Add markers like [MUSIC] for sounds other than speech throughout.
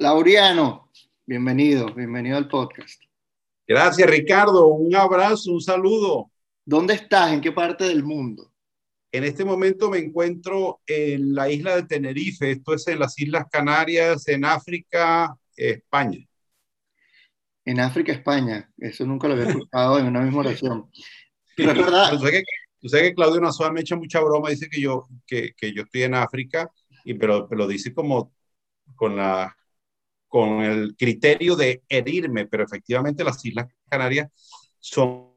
Lauriano, bienvenido, bienvenido al podcast. Gracias, Ricardo. Un abrazo, un saludo. ¿Dónde estás? ¿En qué parte del mundo? En este momento me encuentro en la isla de Tenerife, esto es en las Islas Canarias, en África, España. En África, España. Eso nunca lo había [LAUGHS] escuchado en una misma oración. Pero es verdad. Tú sabes que, Claudio Nazoa me echa mucha broma, dice que yo, que, que yo estoy en África, y, pero, pero lo dice como con la con el criterio de herirme, pero efectivamente las Islas Canarias son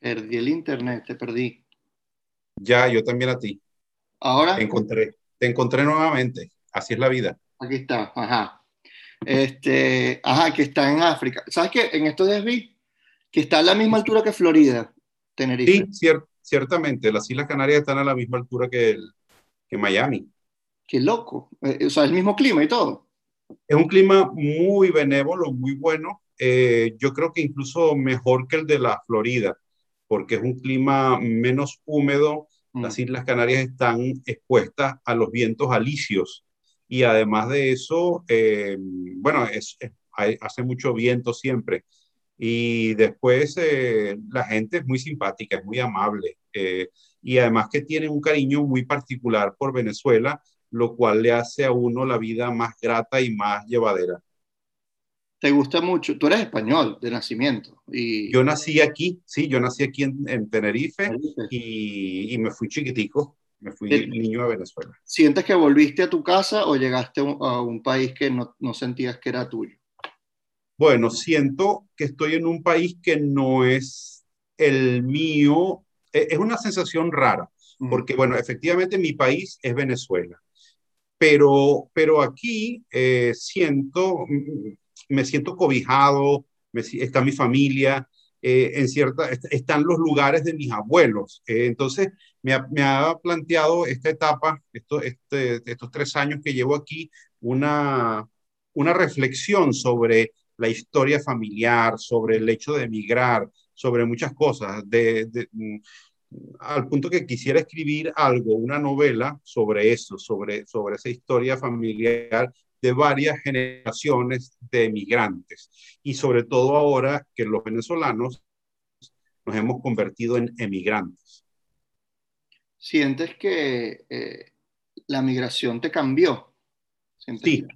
Perdí el internet, te perdí. Ya, yo también a ti. Ahora. Te encontré, te encontré nuevamente. Así es la vida. Aquí está, ajá. Este, ajá, que está en África. ¿Sabes qué? En estos días vi que está a la misma altura que Florida, Tenerife. Sí, ciertamente. Las Islas Canarias están a la misma altura que, el, que Miami. Qué loco. Eh, o sea, el mismo clima y todo. Es un clima muy benévolo, muy bueno. Eh, yo creo que incluso mejor que el de la Florida porque es un clima menos húmedo. Las mm. Islas Canarias están expuestas a los vientos alisios y además de eso, eh, bueno, es, hace mucho viento siempre. Y después eh, la gente es muy simpática, es muy amable eh, y además que tiene un cariño muy particular por Venezuela, lo cual le hace a uno la vida más grata y más llevadera te gusta mucho, tú eres español de nacimiento. Y... Yo nací aquí, sí, yo nací aquí en, Tenerife, Y, y, me fui chiquitico, me fui niño a Venezuela. ¿Sientes que volviste a tu casa o llegaste a un, país que no, no, sentías que era tuyo? Bueno, siento que estoy en un país que no es el mío. E, es una sensación rara, porque bueno, efectivamente mi país es Venezuela. Pero, pero aquí eh, siento, me siento cobijado, está mi familia, eh, en cierta, están los lugares de mis abuelos. Eh, entonces, me ha, planteado esta etapa, esto, este, estos tres años que llevo aquí, una, una reflexión sobre la historia familiar, sobre el hecho de emigrar, sobre muchas cosas, de, mm, al punto que quisiera escribir algo, una novela sobre eso, sobre, sobre esa historia familiar de varias generaciones de emigrantes y sobre todo ahora que los venezolanos nos hemos convertido en emigrantes. ¿Sientes que eh, la migración te cambió? Sí,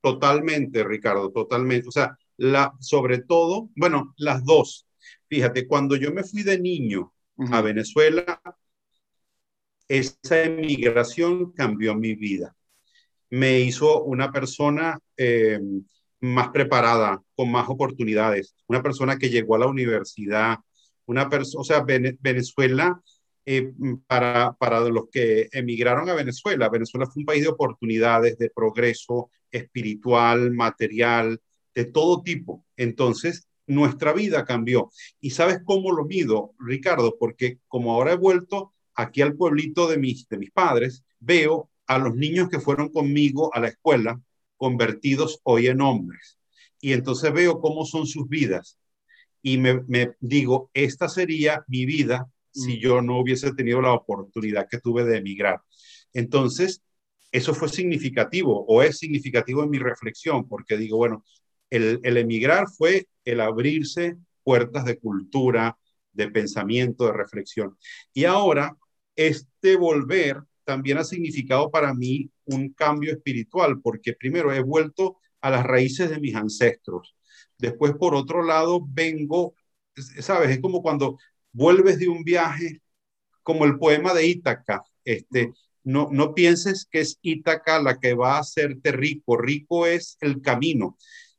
totalmente, Ricardo, totalmente. O sea, la, sobre todo, bueno, las dos. Fíjate, cuando yo me fui de niño a Venezuela, esa emigración cambió mi vida me hizo una persona eh, más preparada, con más oportunidades, una persona que llegó a la universidad, una persona, o sea, Venezuela, eh, para, para los que emigraron a Venezuela, Venezuela fue un país de oportunidades, de progreso espiritual, material, de todo tipo. Entonces, nuestra vida cambió. ¿Y sabes cómo lo mido, Ricardo? Porque como ahora he vuelto aquí al pueblito de mis, de mis padres, veo a los niños que fueron conmigo a la escuela convertidos hoy en hombres. Y entonces veo cómo son sus vidas y me, digo, esta sería mi vida si mm. yo no hubiese tenido la oportunidad que tuve de emigrar. Entonces, eso fue significativo o es significativo en mi reflexión, porque digo, bueno, el, emigrar fue el abrirse puertas de cultura, de pensamiento, de reflexión. Y ahora, este volver también ha significado para mí un cambio espiritual, porque primero he vuelto a las raíces de mis ancestros. Después, por otro lado, vengo, sabes, es como cuando vuelves de un viaje, como el poema de Ítaca, este, no, no pienses que es Ítaca la que va a hacerte rico, rico es el camino.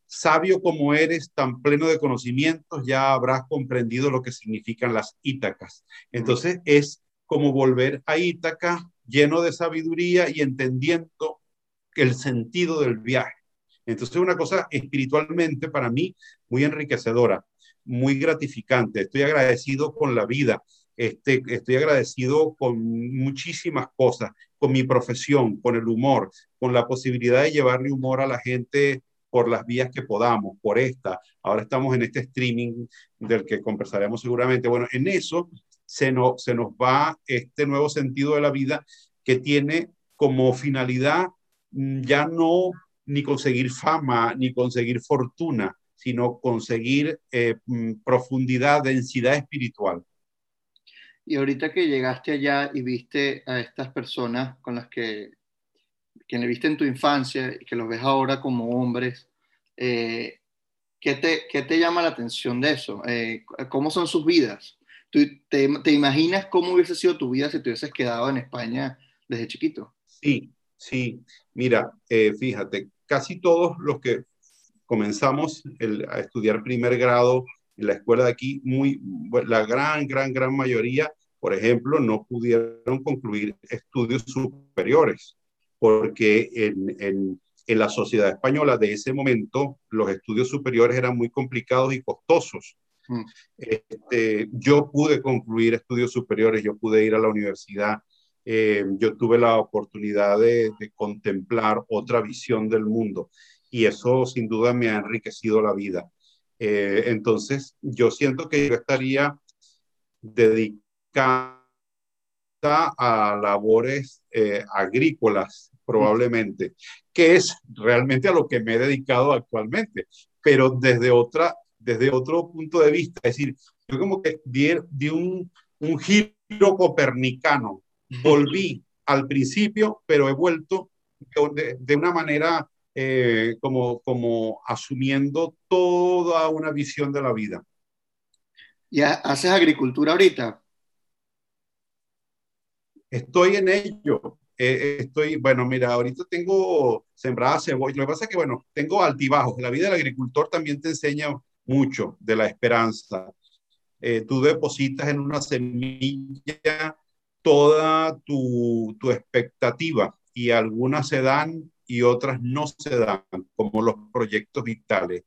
Sabio como eres, tan pleno de conocimientos, ya habrás comprendido lo que significan las Ítacas. Entonces es como volver a Ítaca lleno de sabiduría y entendiendo el sentido del viaje. Entonces, una cosa espiritualmente para mí muy enriquecedora, muy gratificante. Estoy agradecido con la vida, este, estoy agradecido con muchísimas cosas, con mi profesión, con el humor, con la posibilidad de llevarle humor a la gente por las vías que podamos, por esta. Ahora estamos en este streaming del que conversaremos seguramente. Bueno, en eso se, se nos va este nuevo sentido de la vida que tiene como finalidad mm, ya no ni conseguir fama, ni conseguir fortuna, sino conseguir eh, mm, profundidad, densidad espiritual. Y ahorita que llegaste allá y viste a estas personas con las que, le viste en tu infancia y que los ves ahora como hombres, eh, ¿qué, te, ¿qué, te, llama la atención de eso? Eh, ¿Cómo son sus vidas? ¿Tú te, te, imaginas cómo hubiese sido tu vida si te hubieses quedado en España desde chiquito? Sí, sí. Mira, eh, fíjate, casi todos los que comenzamos el, a estudiar primer grado en la escuela de aquí, muy, la gran, gran, gran mayoría, por ejemplo, no pudieron concluir estudios superiores, porque en, en, en la sociedad española de ese momento los estudios superiores eran muy complicados y costosos. Mm. Este, yo pude concluir estudios superiores, yo pude ir a la universidad, eh, yo tuve la oportunidad de, de, contemplar otra visión del mundo y eso sin duda me ha enriquecido la vida. Eh, entonces, yo siento que yo estaría dedicada a labores eh, agrícolas, probablemente, que es realmente a lo que me he dedicado actualmente, pero desde, otra, desde otro punto de vista. Es decir, yo como que di, di un, un giro copernicano, volví al principio, pero he vuelto de, de una manera eh, como, como asumiendo toda una visión de la vida. ¿Y haces agricultura ahorita? Estoy en ello. Eh, estoy, bueno, mira, ahorita tengo sembrada cebolla. Lo que pasa es que, bueno, tengo altibajos. La vida del agricultor también te enseña mucho de la esperanza. Eh, tú depositas en una semilla toda tu, tu expectativa y algunas se dan y otras no se dan, como los proyectos vitales.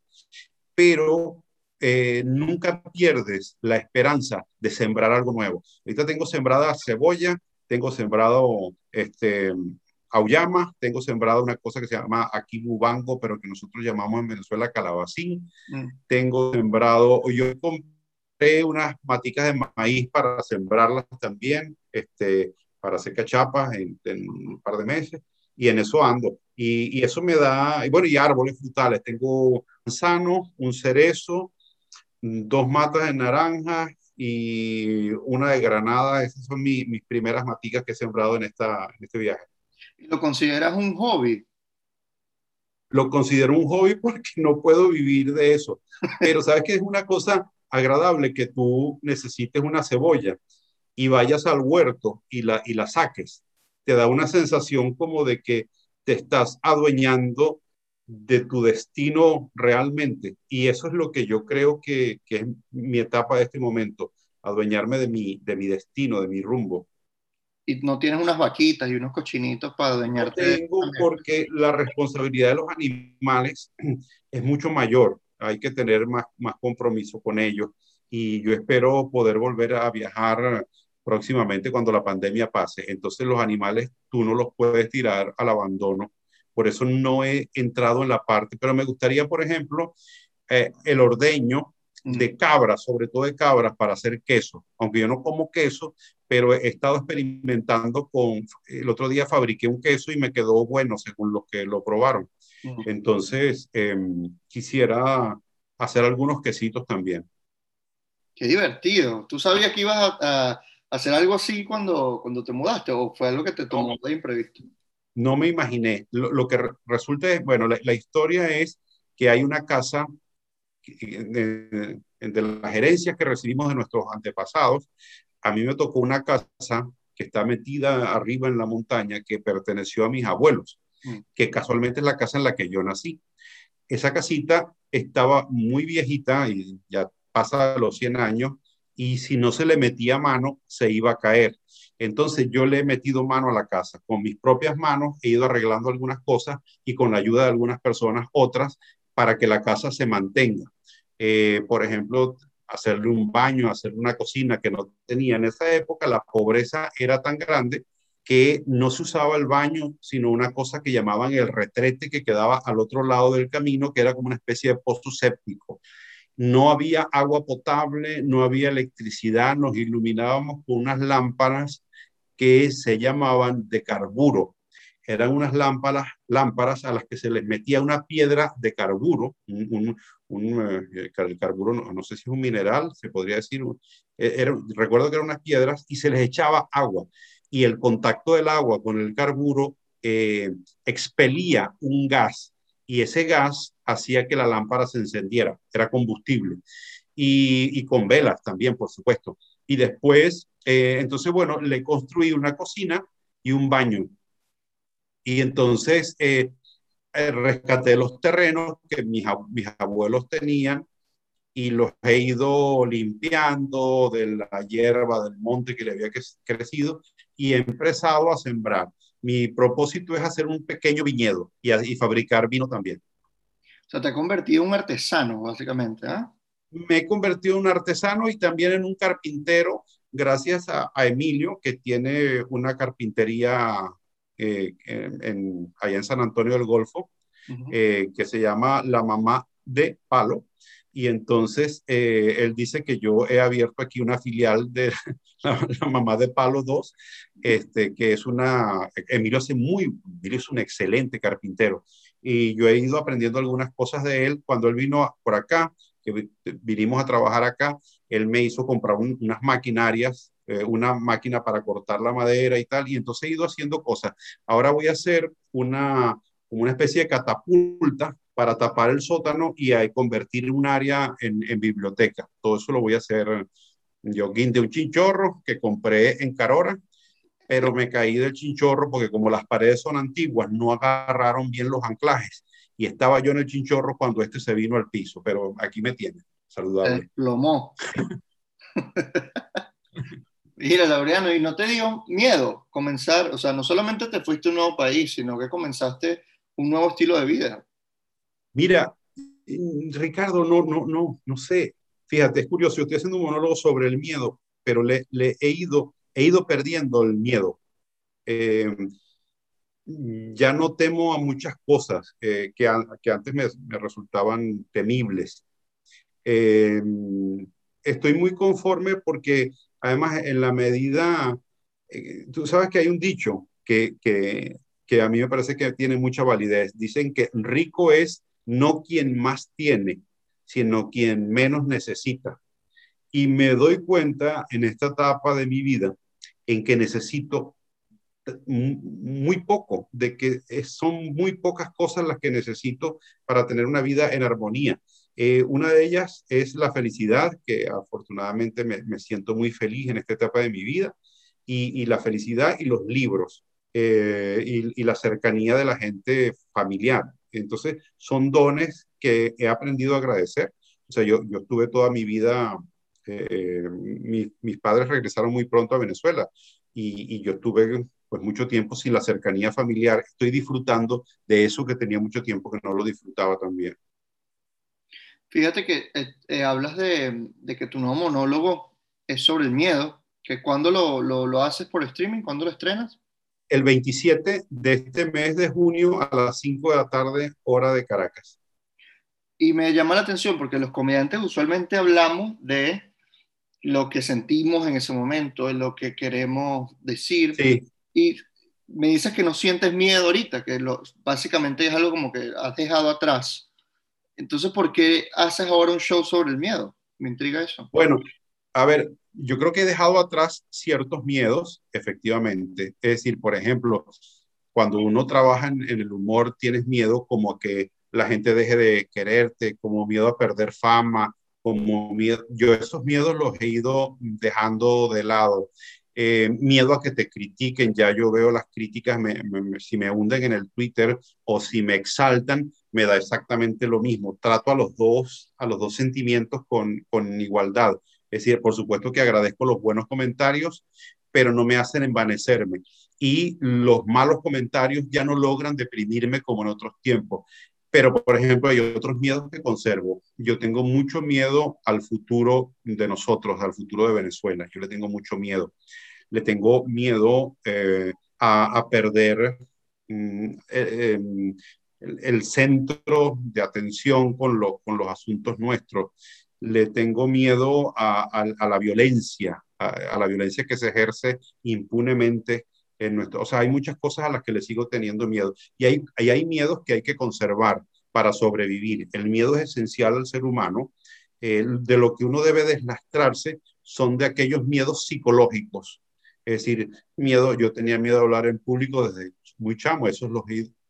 Pero eh, nunca pierdes la esperanza de sembrar algo nuevo. Ahorita tengo sembrada cebolla, tengo sembrado este, auyama, tengo sembrado una cosa que se llama aquí bubango, pero que nosotros llamamos en Venezuela calabacín. Mm. Tengo sembrado, yo compré unas maticas de maíz para sembrarlas también, este, para hacer cachapas en, en un par de meses, y en eso ando. Y, eso me da, y bueno, y árboles frutales. Tengo manzano, un cerezo, dos matas de naranja y una de granada. Esas son mis primeras maticas que he sembrado en, esta, en este viaje. ¿Lo consideras un hobby? Lo considero un hobby porque no puedo vivir de eso. Pero sabes que es una cosa agradable que tú necesites una cebolla y vayas al huerto y la, y la saques. Te da una sensación como de que te estás adueñando de tu destino realmente. Y eso es lo que yo creo que, que, es mi etapa de este momento, adueñarme de mi, de mi destino, de mi rumbo. ¿Y no tienes unas vaquitas y unos cochinitos para adueñarte? No tengo porque la responsabilidad de los animales es mucho mayor. Hay que tener más, más compromiso con ellos. Y yo espero poder volver a viajar próximamente cuando la pandemia pase. Entonces los animales tú no los puedes tirar al abandono. Por eso no he entrado en la parte, pero me gustaría, por ejemplo, eh, el ordeño de cabras, sobre todo de cabras, para hacer queso. Aunque yo no como queso, pero he estado experimentando con, el otro día fabriqué un queso y me quedó bueno según los que lo probaron. Entonces, em, quisiera hacer algunos quesitos también. Qué divertido. ¿Tú sabías que ibas a hacer algo así cuando, cuando te mudaste o fue algo que te tomó de imprevisto? No me imaginé. Lo, que resulta es, bueno, la, historia es que hay una casa de, de las herencias que recibimos de nuestros antepasados. A mí me tocó una casa que está metida arriba en la montaña que perteneció a mis abuelos, mm. que casualmente es la casa en la que yo nací. Esa casita estaba muy viejita y ya pasa los 100 años y si no se le metía mano, se iba a caer. Entonces yo le he metido mano a la casa. Con mis propias manos he ido arreglando algunas cosas y con la ayuda de algunas personas otras para que la casa se mantenga. Eh, por ejemplo, hacerle un baño, hacerle una cocina que no tenía en esa época, la pobreza era tan grande que no se usaba el baño, sino una cosa que llamaban el retrete que quedaba al otro lado del camino, que era como una especie de pozo séptico. No había agua potable, no había electricidad, nos iluminábamos con unas lámparas que se llamaban de carburo. Eran unas lámparas, lámparas a las que se les metía una piedra de carburo, un, eh, el carburo, no, sé si es un mineral, se podría decir, eh, recuerdo que eran unas piedras y se les echaba agua y el contacto del agua con el carburo eh, expelía un gas y ese gas hacía que la lámpara se encendiera, era combustible y, con velas también, por supuesto. Y después, eh, entonces, bueno, le construí una cocina y un baño. Y entonces eh, rescaté los terrenos que mis, mis abuelos tenían y los he ido limpiando de la hierba del monte que le había crecido y he empezado a sembrar. Mi propósito es hacer un pequeño viñedo y, y fabricar vino también. O sea, te ha convertido en un artesano, básicamente, ¿ah? Me he convertido en un artesano y también en un carpintero, gracias a, Emilio, que tiene una carpintería eh, en, allá en San Antonio del Golfo, eh, que se llama La Mamá de Palo y entonces eh, él dice que yo he abierto aquí una filial de [LAUGHS] la, mamá de Palo 2, este, que es una, Emilio hace muy, Emilio es un excelente carpintero y yo he ido aprendiendo algunas cosas de él cuando él vino por acá, que vinimos a trabajar acá, él me hizo comprar unas maquinarias, eh, una máquina para cortar la madera y tal, y entonces he ido haciendo cosas. Ahora voy a hacer una, una especie de catapulta para tapar el sótano y convertir un área en, biblioteca. Todo eso lo voy a hacer yo de un chinchorro que compré en Carora, pero me caí del chinchorro porque como las paredes son antiguas, no agarraron bien los anclajes y estaba yo en el chinchorro cuando este se vino al piso, pero aquí me tiene, saludable. Plomó. Mira, Laureano, ¿y no te dio miedo comenzar? O sea, no solamente te fuiste a un nuevo país, sino que comenzaste un nuevo estilo de vida. Mira, mm, Ricardo, no, no, no, no sé. Fíjate, es curioso, yo estoy haciendo un monólogo sobre el miedo, pero le, he, ido, he ido perdiendo el miedo. Eh, ya no temo a muchas cosas que, que, antes me, resultaban temibles. Eh, estoy muy conforme porque además en la medida, eh, tú sabes que hay un dicho que a mí me parece que tiene mucha validez. Dicen que rico es no quien más tiene, sino quien menos necesita. Y me doy cuenta en esta etapa de mi vida en que necesito muy poco, de que son muy pocas cosas las que necesito para tener una vida en armonía. Eh, una de ellas es la felicidad, que afortunadamente me, siento muy feliz en esta etapa de mi vida, y, la felicidad y los libros, eh, y, y, la cercanía de la gente familiar. Entonces, son dones que he aprendido a agradecer. O sea, yo, yo estuve toda mi vida, eh, mis padres regresaron muy pronto a Venezuela y, y yo estuve pues mucho tiempo sin la cercanía familiar. Estoy disfrutando de eso que tenía mucho tiempo que no lo disfrutaba también. Fíjate que eh, eh, hablas de, de, que tu nuevo monólogo es sobre el miedo, que cuando lo, lo, lo haces por streaming, ¿cuándo lo estrenas? El 27 de este mes de junio a las 5 de la tarde, hora de Caracas. Y me llama la atención porque los comediantes usualmente hablamos de lo que sentimos en ese momento, de lo que queremos decir. Y me dices que no sientes miedo ahorita, que lo, básicamente es algo como que has dejado atrás. Entonces, ¿por qué haces ahora un show sobre el miedo? Me intriga eso. Bueno, a ver, yo creo que he dejado atrás ciertos miedos, efectivamente. Es decir, por ejemplo, cuando uno trabaja en, el humor, tienes miedo como a que la gente deje de quererte, como miedo a perder fama, como miedo. Yo esos miedos los he ido dejando de lado. Eh, miedo a que te critiquen, ya yo veo las críticas, si me hunden en el Twitter o si me exaltan, me da exactamente lo mismo. Trato a los dos, a los dos sentimientos con, con igualdad. Es decir, por supuesto que agradezco los buenos comentarios, pero no me hacen envanecerme. Y los malos comentarios ya no logran deprimirme como en otros tiempos. Pero, por ejemplo, hay otros miedos que conservo. Yo tengo mucho miedo al futuro de nosotros, al futuro de Venezuela. Yo le tengo mucho miedo. Le tengo miedo eh, a, perder mm, eh, em, el, centro de atención con, con los asuntos nuestros. Le tengo miedo a, la violencia, a, la violencia que se ejerce impunemente en nuestro... O sea, hay muchas cosas a las que le sigo teniendo miedo. Y hay, hay, hay miedos que hay que conservar para sobrevivir. El miedo es esencial al ser humano. de lo que uno debe deslastrarse son de aquellos miedos psicológicos. Es decir, miedo, yo tenía miedo de hablar en público desde muy chamo, eso lo,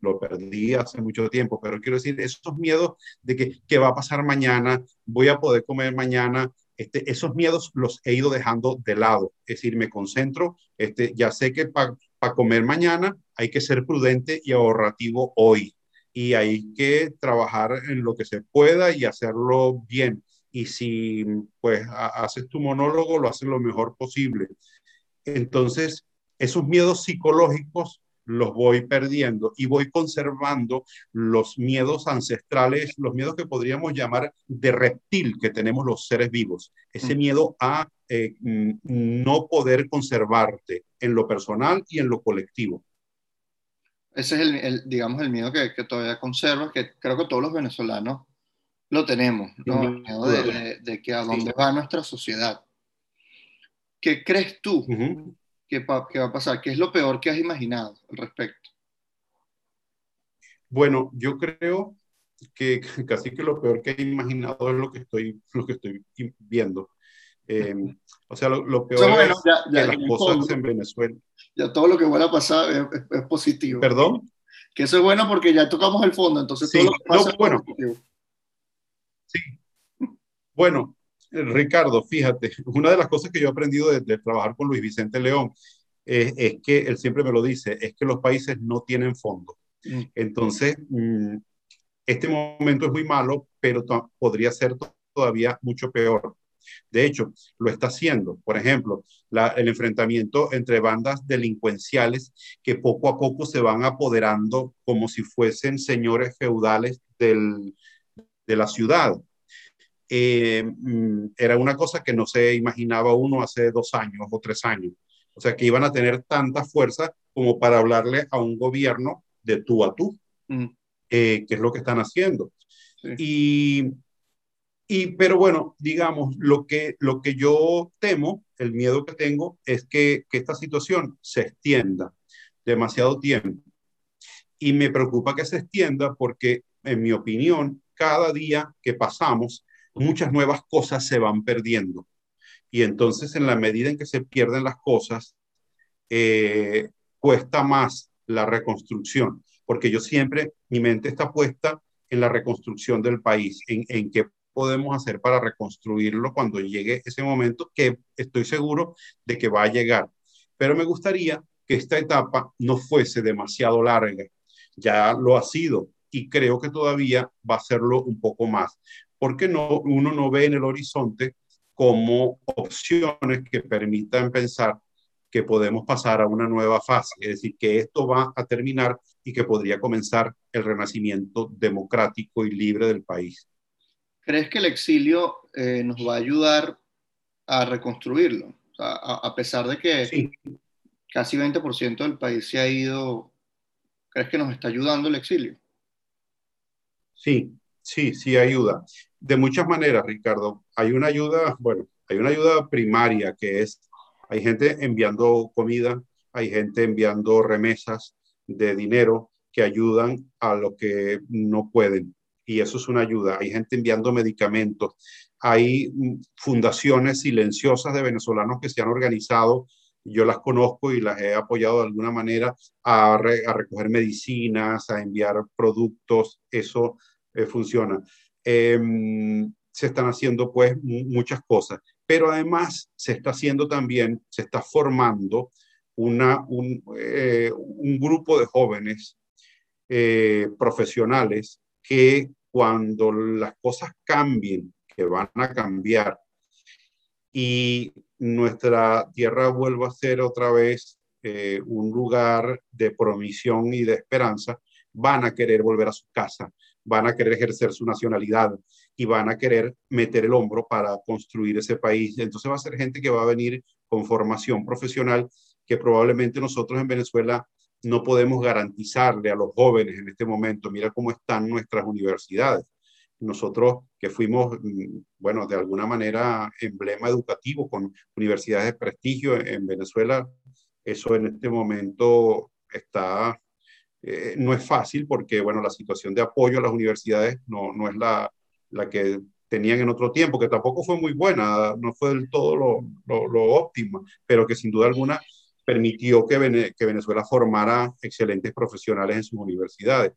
lo perdí hace mucho tiempo, pero quiero decir, esos miedos de que qué va a pasar mañana, voy a poder comer mañana, este, esos miedos los he ido dejando de lado. Es decir, me concentro, este, ya sé que para comer mañana hay que ser prudente y ahorrativo hoy. Y hay que trabajar en lo que se pueda y hacerlo bien. Y si pues haces tu monólogo, lo haces lo mejor posible. Entonces, esos miedos psicológicos los voy perdiendo y voy conservando los miedos ancestrales, los miedos que podríamos llamar de reptil que tenemos los seres vivos, ese mm. miedo a eh, mm, no poder conservarte en lo personal y en lo colectivo. Ese es el, digamos, el miedo que, todavía conservas, que creo que todos los venezolanos lo tenemos, ¿no? El miedo de, que a dónde va nuestra sociedad. ¿Qué crees tú ¿qué, va a pasar? ¿Qué es lo peor que has imaginado al respecto? Bueno, yo creo que [LAUGHS] casi que lo peor que he imaginado es lo que estoy, lo que estoy viendo. Em, o sea, lo, peor es ya, las cosas en Venezuela. Ya todo lo que vuelva a pasar es, positivo. ¿Perdón? Que eso es bueno porque ya tocamos el fondo, entonces todo lo que pasa es bueno. Sí. Bueno, Ricardo, fíjate, una de las cosas que yo he aprendido de, trabajar con Luis Vicente León es, que él siempre me lo dice, es que los países no tienen fondo. Mm. Entonces, mm, este momento es muy malo, pero podría ser todavía mucho peor. De hecho, lo está haciendo. Por ejemplo, el enfrentamiento entre bandas delincuenciales que poco a poco se van apoderando como si fuesen señores feudales del, de la ciudad. Eh, mm, era una cosa que no se imaginaba uno hace dos años o tres años. O sea, que iban a tener tanta fuerza como para hablarle a un gobierno de tú a tú, mm. eh, que es lo que están haciendo. Y, y, pero bueno, digamos, lo que, lo que yo temo, el miedo que tengo, es que, que esta situación se extienda demasiado tiempo. Y me preocupa que se extienda porque, en mi opinión, cada día que pasamos muchas nuevas cosas se van perdiendo. Y entonces, en la medida en que se pierden las cosas, eh, cuesta más la reconstrucción, porque yo siempre, mi mente está puesta en la reconstrucción del país, en, en qué podemos hacer para reconstruirlo cuando llegue ese momento, que estoy seguro de que va a llegar. Pero me gustaría que esta etapa no fuese demasiado larga. Ya lo ha sido y creo que todavía va a serlo un poco más porque no, uno no ve en el horizonte como opciones que permitan pensar que podemos pasar a una nueva fase, es decir, que esto va a terminar y que podría comenzar el renacimiento democrático y libre del país. ¿Crees que el exilio eh, nos va a ayudar a reconstruirlo? a, pesar de que casi 20% del país se ha ido, ¿crees que nos está ayudando el exilio? Sí, sí, sí ayuda de muchas maneras, Ricardo. Hay una ayuda, bueno, hay una ayuda primaria que es, hay gente enviando comida, hay gente enviando remesas de dinero que ayudan a lo que no pueden. Y eso es una ayuda. Hay gente enviando medicamentos. Hay mm, fundaciones silenciosas de venezolanos que se han organizado. Yo las conozco y las he apoyado de alguna manera a, recoger medicinas, a enviar productos. Eso eh, funciona. Em, se están haciendo pues muchas cosas, pero además se está haciendo también, se está formando una, un, eh, grupo de jóvenes eh, profesionales que cuando las cosas cambien, que van a cambiar, y nuestra tierra vuelva a ser otra vez eh, un lugar de promisión y de esperanza, van a querer volver a su casa, van a querer ejercer su nacionalidad y van a querer meter el hombro para construir ese país. Entonces va a ser gente que va a venir con formación profesional que probablemente nosotros en Venezuela no podemos garantizarle a los jóvenes en este momento. Mira cómo están nuestras universidades. Nosotros que fuimos, mm, bueno, de alguna manera emblema educativo con universidades de prestigio en Venezuela, eso en este momento está, eh, no es fácil porque, bueno, la situación de apoyo a las universidades no, no es la, la que tenían en otro tiempo, que tampoco fue muy buena, no fue del todo lo, lo, óptima, pero que sin duda alguna permitió que, que Venezuela formara excelentes profesionales en sus universidades.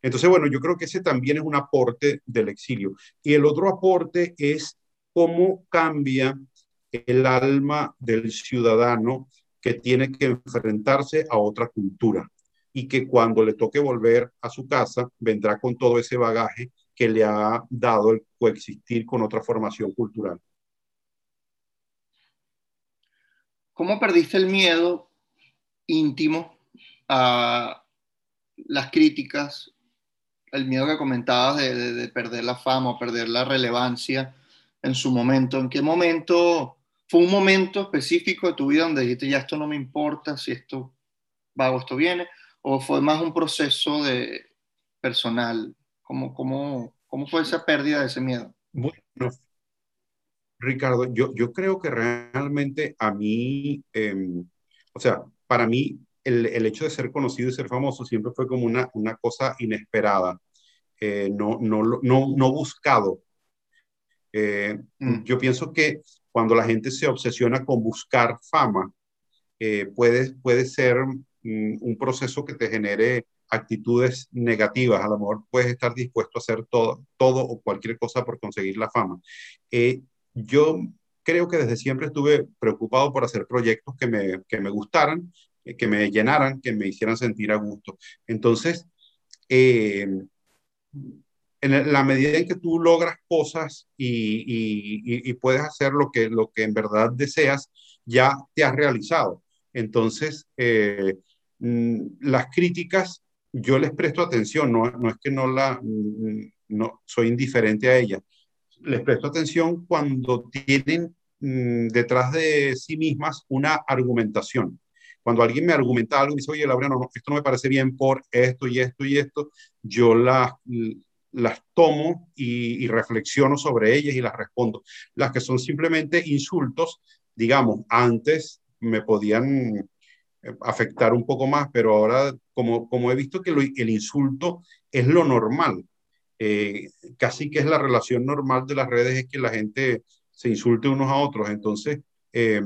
Entonces, bueno, yo creo que ese también es un aporte del exilio. Y el otro aporte es cómo cambia el alma del ciudadano que tiene que enfrentarse a otra cultura y que cuando le toque volver a su casa vendrá con todo ese bagaje que le ha dado el coexistir con otra formación cultural. ¿Cómo perdiste el miedo íntimo a las críticas, el miedo que comentabas de, perder la fama o perder la relevancia en su momento? ¿En qué momento fue un momento específico de tu vida donde dijiste ya esto no me importa si esto va o esto viene? ¿O fue más un proceso de personal? ¿Cómo, cómo, cómo fue esa pérdida de ese miedo? Bueno, Ricardo, yo, yo creo que realmente a mí, em, o sea, para mí el, el, hecho de ser conocido y ser famoso siempre fue como una, una cosa inesperada, eh, no, no, no, no buscado. Eh, mm. Yo pienso que cuando la gente se obsesiona con buscar fama, eh, puede, puede ser un proceso que te genere actitudes negativas. A lo mejor puedes estar dispuesto a hacer todo, todo o cualquier cosa por conseguir la fama. Eh, yo creo que desde siempre estuve preocupado por hacer proyectos que me, que me gustaran, eh, que me llenaran, que me hicieran sentir a gusto. Entonces, eh, en la medida en que tú logras cosas y, y, puedes hacer lo que, lo que en verdad deseas, ya te has realizado. Entonces, las críticas, yo les presto atención, no, no es que no la, mm, no, soy indiferente a ellas, les presto atención cuando tienen mm, detrás de sí mismas una argumentación. Cuando alguien me argumenta algo y dice, oye, Laureano, no, esto no me parece bien por esto y esto y esto, yo las, las tomo y, reflexiono sobre ellas y las respondo. Las que son simplemente insultos, digamos, antes me podían afectar un poco más, pero ahora como, como he visto que el insulto es lo normal, eh, casi que es la relación normal de las redes, es que la gente se insulte unos a otros. Entonces, eh,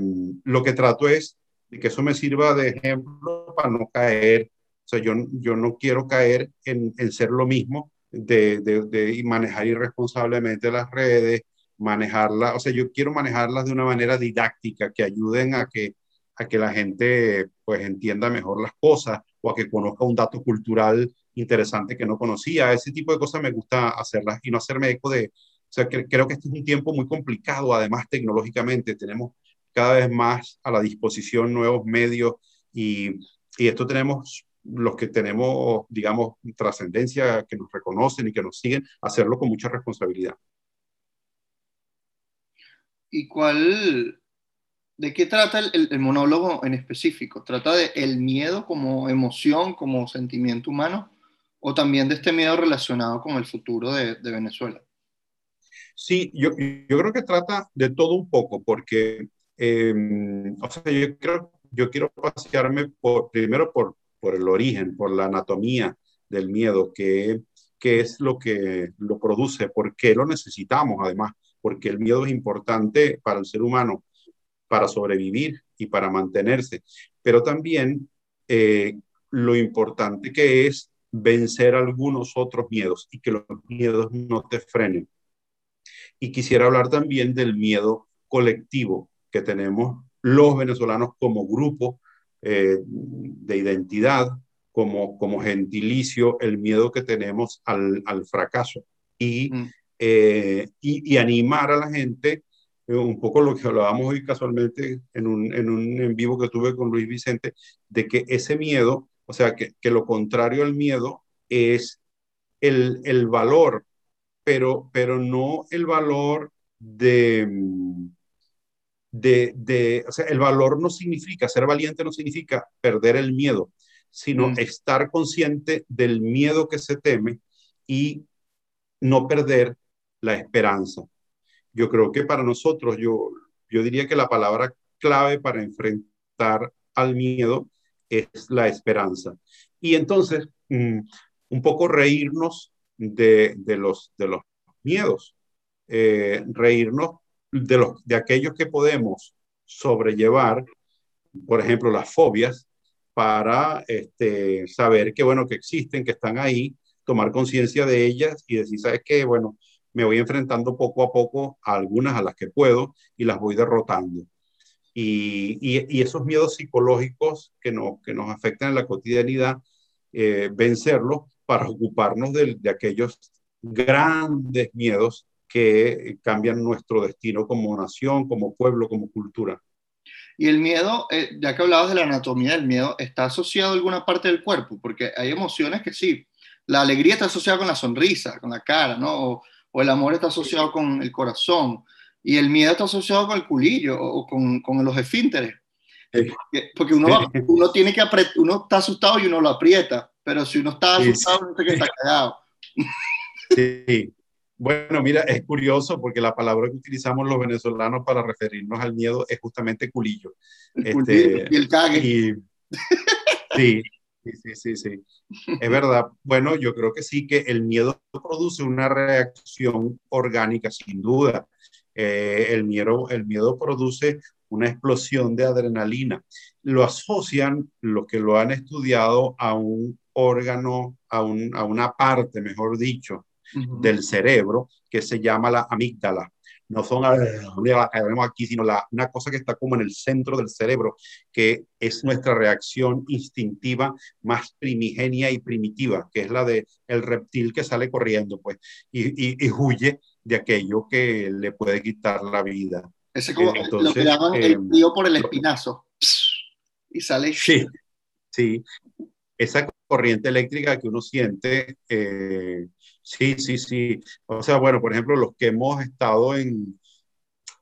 lo que trato es de que eso me sirva de ejemplo para no caer. O sea, yo, yo no quiero caer en, en ser lo mismo, de, de, de, manejar irresponsablemente las redes, manejarlas, o sea, yo quiero manejarlas de una manera didáctica, que ayuden a que, a que la gente pues entienda mejor las cosas o a que conozca un dato cultural interesante que no conocía. Ese tipo de cosas me gusta hacerlas y no hacerme eco de, o sea, que, creo que este es un tiempo muy complicado, además tecnológicamente, tenemos cada vez más a la disposición nuevos medios y, y esto tenemos los que tenemos, digamos, trascendencia, que nos reconocen y que nos siguen, hacerlo con mucha responsabilidad. ¿Y cuál, de qué trata el, monólogo en específico? ¿Trata de el miedo como emoción, como sentimiento humano? o también de este miedo relacionado con el futuro de, Venezuela? Sí, yo, yo, creo que trata de todo un poco, porque, eh, o sea, yo, creo, yo quiero pasearme por, primero por, por el origen, por la anatomía del miedo, que, que es lo que lo produce, por qué lo necesitamos además, porque el miedo es importante para el ser humano, para sobrevivir y para mantenerse, pero también eh, lo importante que es vencer algunos otros miedos y que los miedos no te frenen. Y quisiera hablar también del miedo colectivo que tenemos los venezolanos como grupo eh, de identidad, como, como gentilicio, el miedo que tenemos al, al fracaso y, mm. eh, y, y, animar a la gente, un poco lo que hablábamos hoy casualmente en un, en un en vivo que tuve con Luis Vicente, de que ese miedo o sea, que, que lo contrario al miedo es el, el, valor, pero, pero no el valor de, de, o sea, el valor no significa, ser valiente no significa perder el miedo, sino mm. estar consciente del miedo que se teme y no perder la esperanza. Yo creo que para nosotros, yo, yo diría que la palabra clave para enfrentar al miedo es la esperanza. Y entonces, mm, un poco reírnos de, los, de los miedos, eh, reírnos de, los, de aquellos que podemos sobrellevar, por ejemplo, las fobias, para este, saber que, bueno, que existen, que están ahí, tomar conciencia de ellas y decir, ¿sabes qué? Bueno, me voy enfrentando poco a poco a algunas a las que puedo y las voy derrotando. Y, y, esos miedos psicológicos que, no, que nos afectan en la cotidianidad, eh, vencerlos para ocuparnos de, de aquellos grandes miedos que cambian nuestro destino como nación, como pueblo, como cultura. Y el miedo, eh, ya que hablabas de la anatomía del miedo, ¿está asociado a alguna parte del cuerpo? Porque hay emociones que sí. La alegría está asociada con la sonrisa, con la cara, ¿no? O, el amor está asociado con el corazón. Y el miedo está asociado con el culillo o con, con los esfínteres. Porque, uno, uno, tiene que uno está asustado y uno lo aprieta, pero si uno está asustado, uno que está cagado. Sí, bueno, mira, es curioso porque la palabra que utilizamos los venezolanos para referirnos al miedo es justamente culillo. El este, y el cague. sí, sí, sí, sí. Es verdad. [LAUGHS] Bueno, yo creo que sí, que el miedo produce una reacción orgánica, sin duda. Eh, el, miedo, el miedo produce una explosión de adrenalina. Lo asocian los que lo han estudiado a un órgano, a, un, a una parte, mejor dicho, del cerebro que se llama la amígdala. No son la que vemos aquí, sino la, una cosa que está como en el centro del cerebro, que es nuestra reacción instintiva más primigenia y primitiva, que es la de el reptil que sale corriendo, pues, y, y, huye de aquello que le puede quitar la vida. Ese como lo que llaman el tío eh, por el espinazo. Y sale. Sí, sí. Esa corriente eléctrica que uno siente eh, Sí, sí, sí. O sea, bueno, por ejemplo, los que hemos estado en,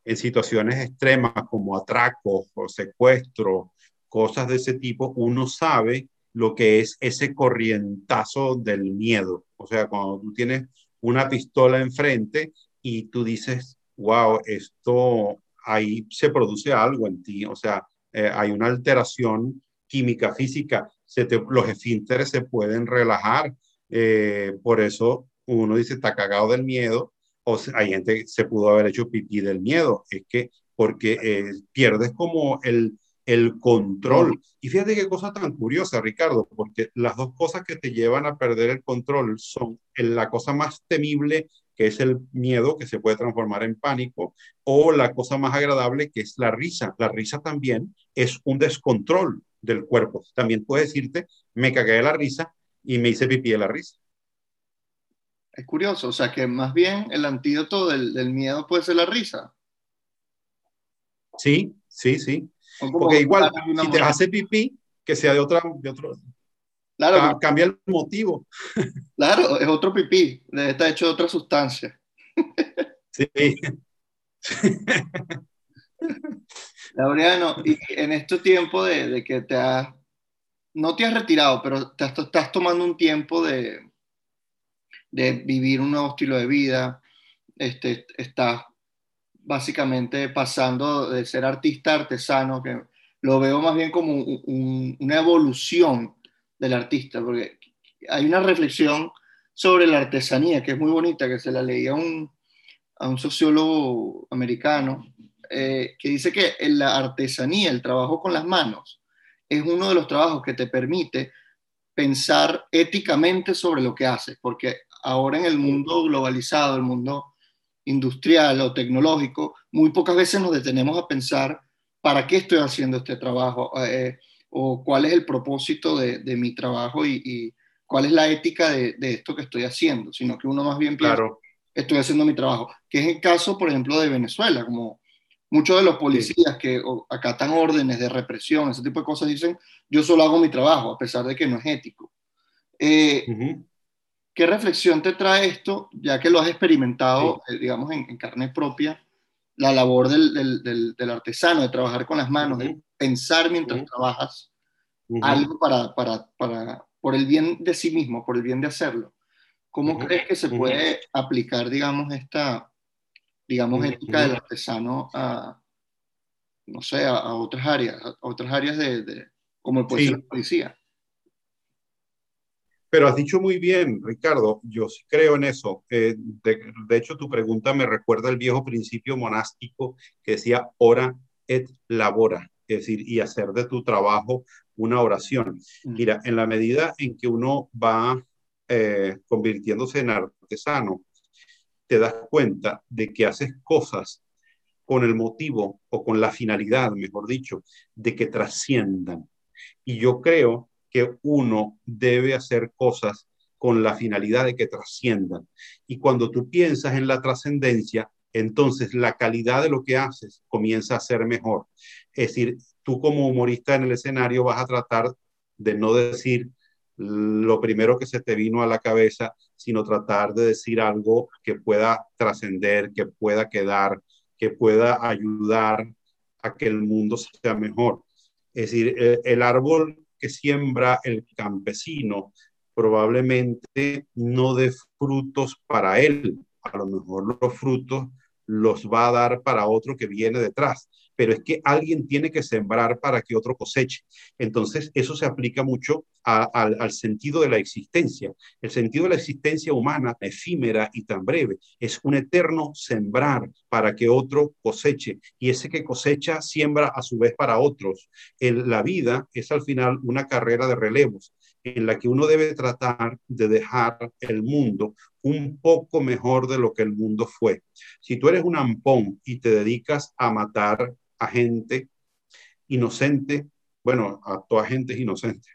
en situaciones extremas como atracos o secuestros, cosas de ese tipo, uno sabe lo que es ese corrientazo del miedo. O sea, cuando tú tienes una pistola enfrente y tú dices, wow, esto ahí se produce algo en ti, o sea, eh, hay una alteración química, física, se los esfínteres se pueden relajar, eh, por eso uno dice, está cagado del miedo, o hay gente que se pudo haber hecho pipí del miedo, es que porque eh, pierdes como el, el control. Y fíjate qué cosa tan curiosa, Ricardo, porque las dos cosas que te llevan a perder el control son la cosa más temible, que es el miedo, que se puede transformar en pánico, o la cosa más agradable, que es la risa. La risa también es un descontrol del cuerpo. También puedes decirte, me cagué de la risa y me hice pipí de la risa. Es curioso, o sea que más bien el antídoto del, miedo puede ser la risa. Sí, sí, sí. Porque igual, si te hace pipí, que sea de, otra, de otro... Claro. Cambia el motivo. [LAUGHS] Claro, es otro pipí, está hecho de otra sustancia. Sí. [LAUGHS] Laureano, y en este tiempo de, que te has, no te has retirado, pero te estás tomando un tiempo de, de vivir un nuevo estilo de vida, este, estás básicamente pasando de ser artista a artesano, que lo veo más bien como una evolución del artista, porque hay una reflexión sobre la artesanía que es muy bonita, que se la leía a un, a un sociólogo americano, eh, que dice que la artesanía, el trabajo con las manos, es uno de los trabajos que te permite pensar éticamente sobre lo que haces, porque ahora en el mundo globalizado, el mundo industrial o tecnológico, muy pocas veces nos detenemos a pensar para qué estoy haciendo este trabajo eh, o cuál es el propósito de, mi trabajo y, cuál es la ética de, esto que estoy haciendo, sino que uno más bien piensa, claro. estoy haciendo mi trabajo, que es el caso, por ejemplo, de Venezuela, como muchos de los policías que acatan órdenes de represión, ese tipo de cosas, dicen, yo solo hago mi trabajo, a pesar de que no es ético. Eh, ¿Qué reflexión te trae esto, ya que lo has experimentado, eh, digamos, en, carne propia? la labor del, del, del, artesano, de trabajar con las manos, de pensar mientras trabajas algo para, para, para, por el bien de sí mismo, por el bien de hacerlo. ¿Cómo crees que se puede aplicar, digamos, esta, digamos, ética del artesano a, no sé, a, otras áreas, a otras áreas de, de como puede ser la policía? Pero has dicho muy bien, Ricardo, yo sí creo en eso. Eh, de, de, hecho, tu pregunta me recuerda el viejo principio monástico que decía ora et labora, es decir, y hacer de tu trabajo una oración. Mm. Mira, en la medida en que uno va eh, convirtiéndose en artesano, te das cuenta de que haces cosas con el motivo o con la finalidad, mejor dicho, de que trasciendan. Y yo creo que uno debe hacer cosas con la finalidad de que trasciendan. Y cuando tú piensas en la trascendencia, entonces la calidad de lo que haces comienza a ser mejor. Es decir, tú como humorista en el escenario vas a tratar de no decir lo primero que se te vino a la cabeza, sino tratar de decir algo que pueda trascender, que pueda quedar, que pueda ayudar a que el mundo sea mejor. Es decir, el, el árbol que siembra el campesino probablemente no dé frutos para él. A lo mejor los frutos los va a dar para otro que viene detrás, pero es que alguien tiene que sembrar para que otro coseche. Entonces, eso se aplica mucho al sentido de la existencia. El sentido de la existencia humana, efímera y tan breve, es un eterno sembrar para que otro coseche. Y ese que cosecha siembra a su vez para otros. la vida es al final una carrera de relevos en la que uno debe tratar de dejar el mundo un poco mejor de lo que el mundo fue. Si tú eres un ampón y te dedicas a matar a gente inocente, bueno, a toda gente es inocente,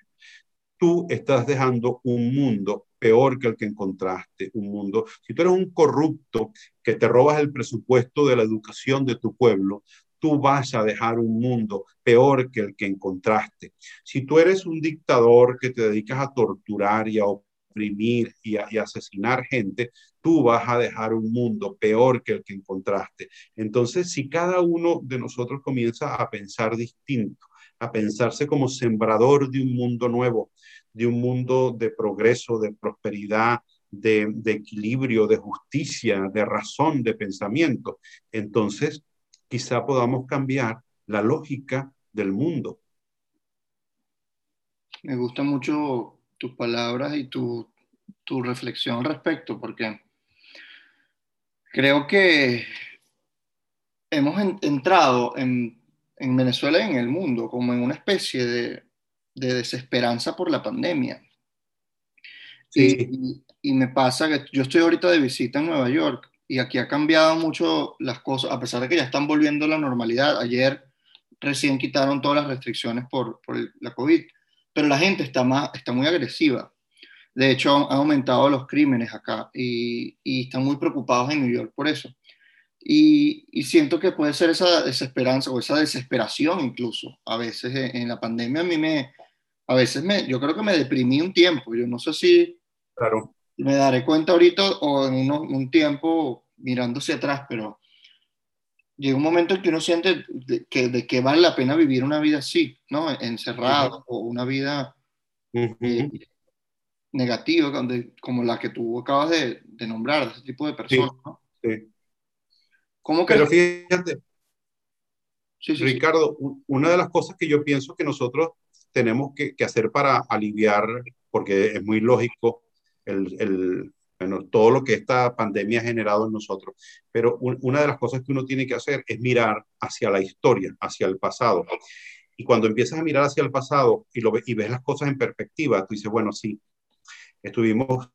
tú estás dejando un mundo peor que el que encontraste, un mundo. Si tú eres un corrupto que te robas el presupuesto de la educación de tu pueblo, tú vas a dejar un mundo peor que el que encontraste. Si tú eres un dictador que te dedicas a torturar y a oprimir y a, asesinar gente, tú vas a dejar un mundo peor que el que encontraste. Entonces, si cada uno de nosotros comienza a pensar distinto, a pensarse como sembrador de un mundo nuevo, de un mundo de progreso, de prosperidad, de, equilibrio, de justicia, de razón, de pensamiento, entonces quizá podamos cambiar la lógica del mundo. Me gustan mucho tus palabras y tu, tu reflexión al respecto, porque creo que hemos en, entrado en, en, Venezuela y en el mundo como en una especie de, de desesperanza por la pandemia. Sí. Y, y, me pasa que yo estoy ahorita de visita en Nueva York y aquí ha cambiado mucho las cosas, a pesar de que ya están volviendo a la normalidad. Ayer recién quitaron todas las restricciones por, por la COVID, pero la gente está, más, está muy agresiva. De hecho, han aumentado los crímenes acá y, y están muy preocupados en New York por eso. Y, y, siento que puede ser esa desesperanza o esa desesperación incluso. A veces en, en, la pandemia a mí me, a veces me, yo creo que me deprimí un tiempo. Yo no sé si, claro me daré cuenta ahorita o en uno, un tiempo mirando hacia atrás, pero llega un momento en que uno siente de que, de que vale la pena vivir una vida así, ¿no? Encerrado uh -huh. o una vida uh -huh. eh, negativa donde, como la que tú acabas de, de nombrar, ese tipo de personas, sí, ¿no? Sí. ¿Cómo que... Pero fíjate, sí, sí, Ricardo, una de las cosas que yo pienso que nosotros tenemos que, que hacer para aliviar, porque es muy lógico, el, el, bueno, todo lo que esta pandemia ha generado en nosotros. Pero un, una de las cosas que uno tiene que hacer es mirar hacia la historia, hacia el pasado. Y cuando empiezas a mirar hacia el pasado y, lo, y ves las cosas en perspectiva, tú dices, bueno, sí, estuvimos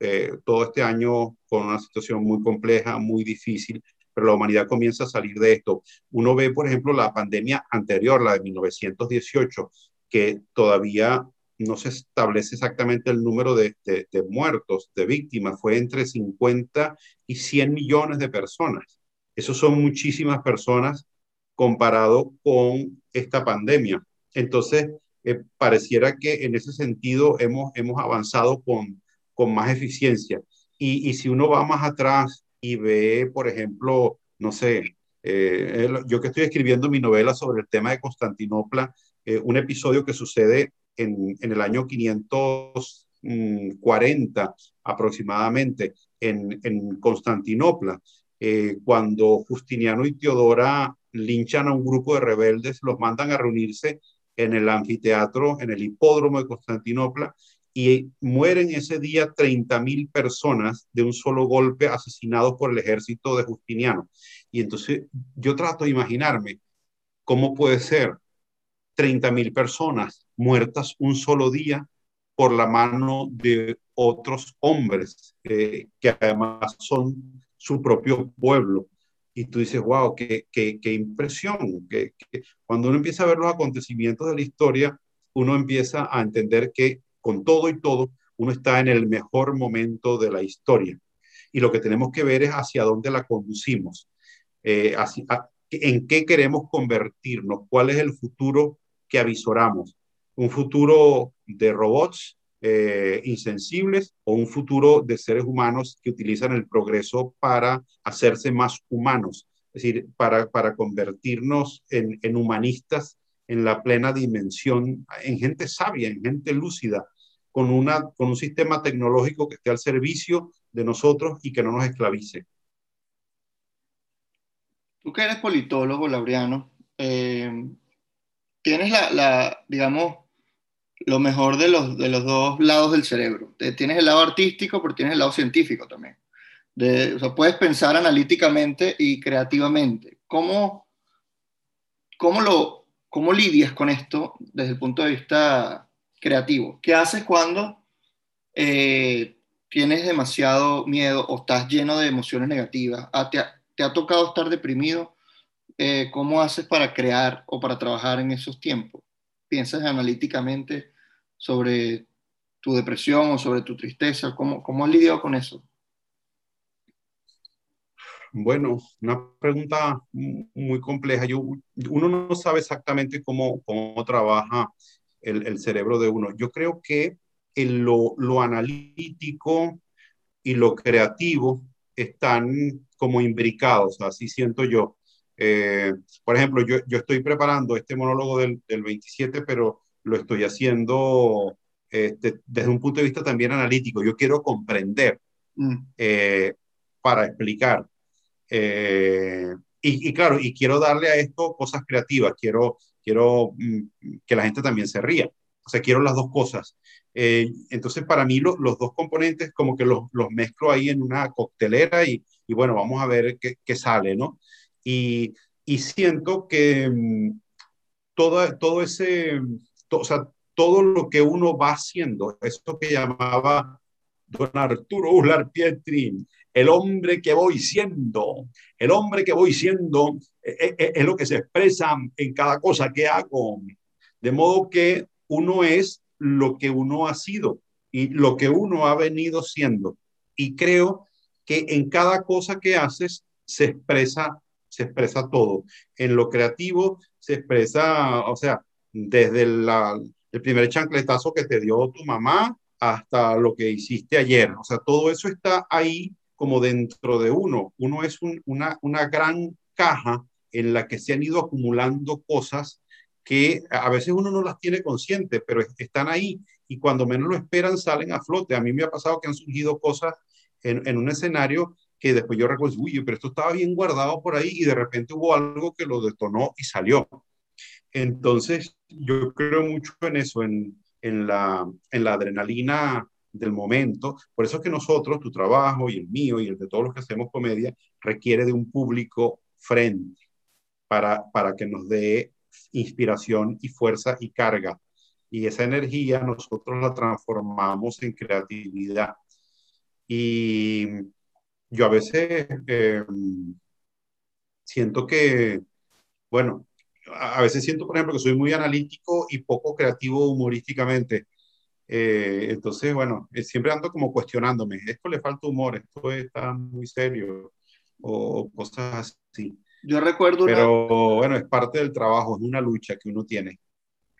eh, todo este año con una situación muy compleja, muy difícil, pero la humanidad comienza a salir de esto. Uno ve, por ejemplo, la pandemia anterior, la de 1918, que todavía no se establece exactamente el número de, de, muertos, de víctimas, fue entre 50 y 100 millones de personas. Eso son muchísimas personas comparado con esta pandemia. Entonces, eh, pareciera que en ese sentido hemos, hemos avanzado con, con más eficiencia. Y, y si uno va más atrás y ve, por ejemplo, no sé, Eh, yo que estoy escribiendo mi novela sobre el tema de Constantinopla, eh, un episodio que sucede en, el año 540 mm, aproximadamente en, en Constantinopla, eh, cuando Justiniano y Teodora linchan a un grupo de rebeldes, los mandan a reunirse en el anfiteatro, en el hipódromo de Constantinopla, y mueren ese día 30.000 personas de un solo golpe asesinados por el ejército de Justiniano. Y entonces yo trato de imaginarme cómo puede ser 30.000 personas muertas un solo día por la mano de otros hombres eh, que además son su propio pueblo. Y tú dices, wow, qué, qué, impresión. Que, cuando uno empieza a ver los acontecimientos de la historia, uno empieza a entender que con todo y todo, uno está en el mejor momento de la historia. Y lo que tenemos que ver es hacia dónde la conducimos, eh, en qué queremos convertirnos, cuál es el futuro que avisoramos. Un futuro de robots eh, insensibles o un futuro de seres humanos que utilizan el progreso para hacerse más humanos, es decir, para, para convertirnos en, humanistas en la plena dimensión, en gente sabia, en gente lúcida, con, una, con un sistema tecnológico que esté al servicio de nosotros y que no nos esclavice. Tú que eres politólogo, Laureano, eh, tienes la, digamos, lo mejor de los, de los dos lados del cerebro. Tienes el lado artístico, pero tienes el lado científico también. De, o sea, puedes pensar analíticamente y creativamente. ¿Cómo, cómo, lo, ¿Cómo lidias con esto desde el punto de vista creativo. ¿Qué haces cuando eh, tienes demasiado miedo o estás lleno de emociones negativas? Ah, ¿Te ha, tocado estar deprimido? Eh, ¿Cómo haces para crear o para trabajar en esos tiempos? ¿Piensas analíticamente sobre tu depresión o sobre tu tristeza? ¿Cómo, cómo has lidiado con eso? Bueno, una pregunta muy compleja. Yo, uno no sabe exactamente cómo, cómo trabaja el, cerebro de uno. Yo creo que en lo, lo, analítico y lo creativo están como imbricados, así siento yo. Eh, por ejemplo, yo, yo, estoy preparando este monólogo del, del 27, pero lo estoy haciendo este, desde un punto de vista también analítico. Yo quiero comprender mm. eh, para explicar. Eh, y, y, claro, y quiero darle a esto cosas creativas, quiero, quiero mm, que la gente también se ría. O sea, quiero las dos cosas. Eh, entonces, para mí, los dos componentes como que los, los, mezclo ahí en una coctelera y, y bueno, vamos a ver qué, qué sale, ¿no? Y, y siento que mm, todo, todo ese, o sea, todo lo que uno va haciendo, eso que llamaba don Arturo Uslar Pietri, el hombre que voy siendo, el hombre que voy siendo es, eh, eh, es, lo que se expresa en cada cosa que hago. De modo que uno es lo que uno ha sido y lo que uno ha venido siendo. Y creo que en cada cosa que haces se expresa, se expresa todo. En lo creativo se expresa, o sea, desde la, el primer chancletazo que te dio tu mamá hasta lo que hiciste ayer. O sea, todo eso está ahí como dentro de uno. Uno es una, una gran caja en la que se han ido acumulando cosas que a veces uno no las tiene consciente, pero están ahí y cuando menos lo esperan salen a flote. A mí me ha pasado que han surgido cosas en, en un escenario que después yo recuerdo, uy, pero esto estaba bien guardado por ahí y de repente hubo algo que lo detonó y salió. Entonces, yo creo mucho en eso, en, la adrenalina del momento. Por eso es que nosotros, tu trabajo y el mío y el de todos los que hacemos comedia, requiere de un público frente para, para que nos dé inspiración y fuerza y carga. Y esa energía nosotros la transformamos en creatividad. Y yo a veces eh, siento que, bueno, a veces siento, por ejemplo, que soy muy analítico y poco creativo humorísticamente. Eh, entonces, bueno, eh, siempre ando como cuestionándome, esto le falta humor, esto está muy serio, o cosas así. Yo recuerdo... Pero bueno, es parte del trabajo, es una lucha que uno tiene.